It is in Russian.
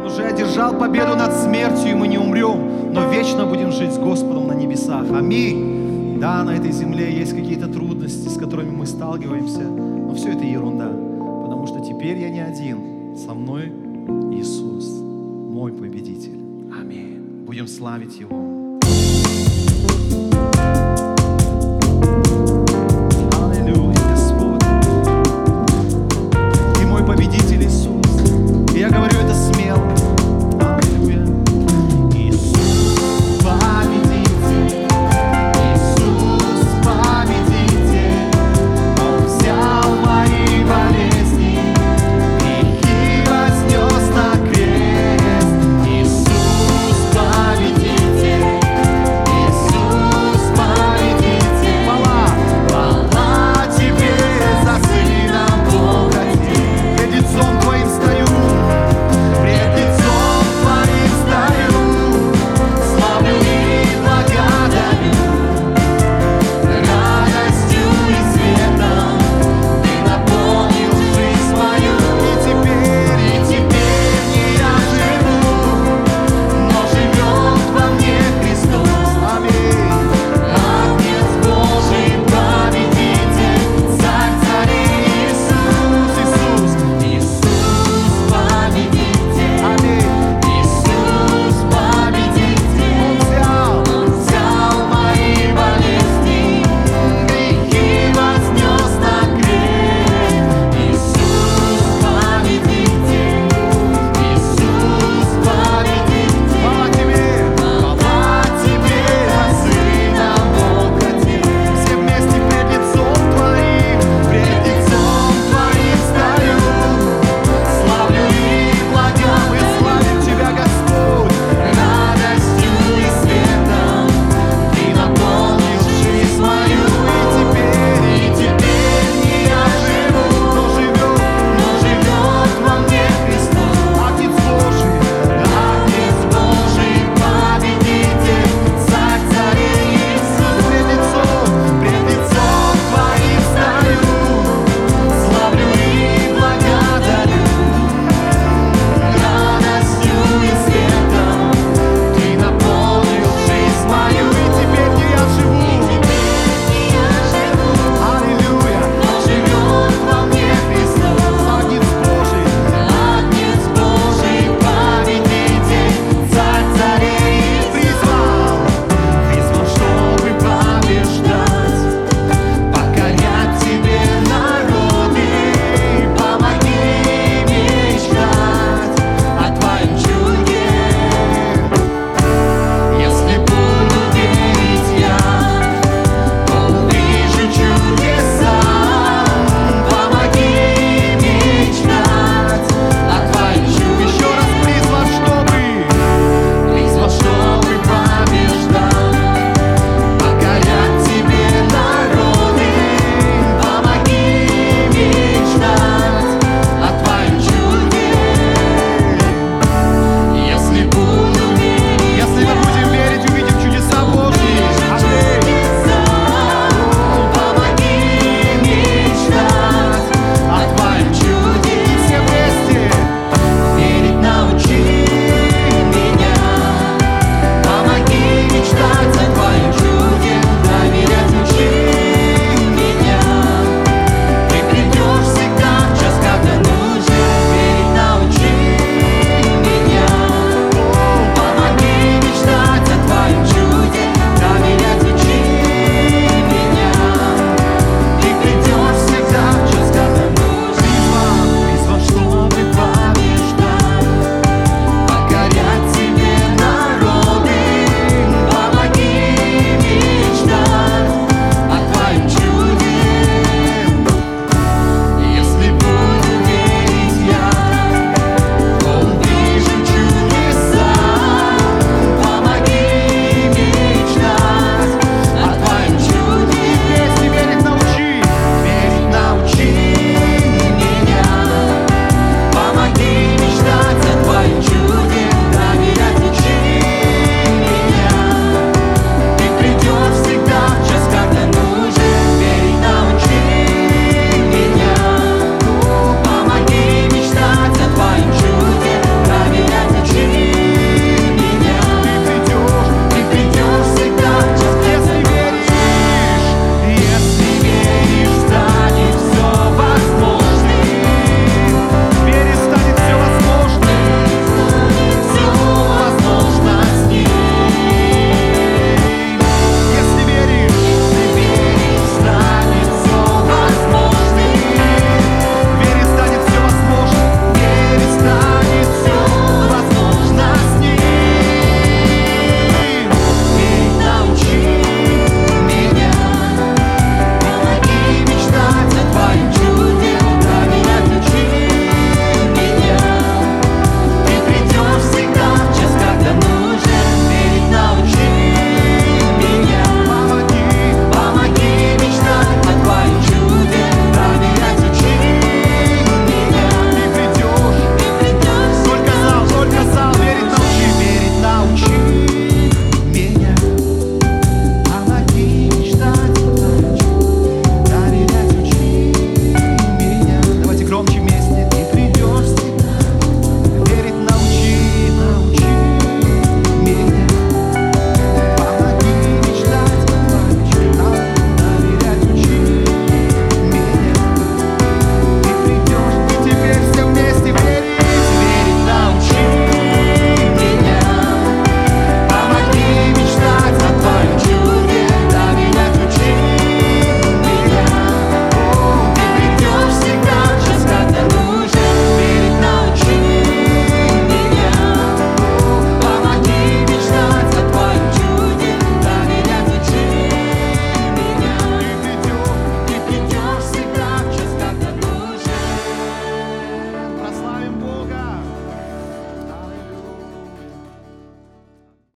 Он уже одержал победу над смертью, и мы не умрем, но вечно будем жить с Господом на небесах. Аминь. Да, на этой земле есть какие-то трудности, с которыми мы сталкиваемся, но все это ерунда, потому что теперь я не один, со мной Иисус, мой победитель. Аминь. Будем славить Его.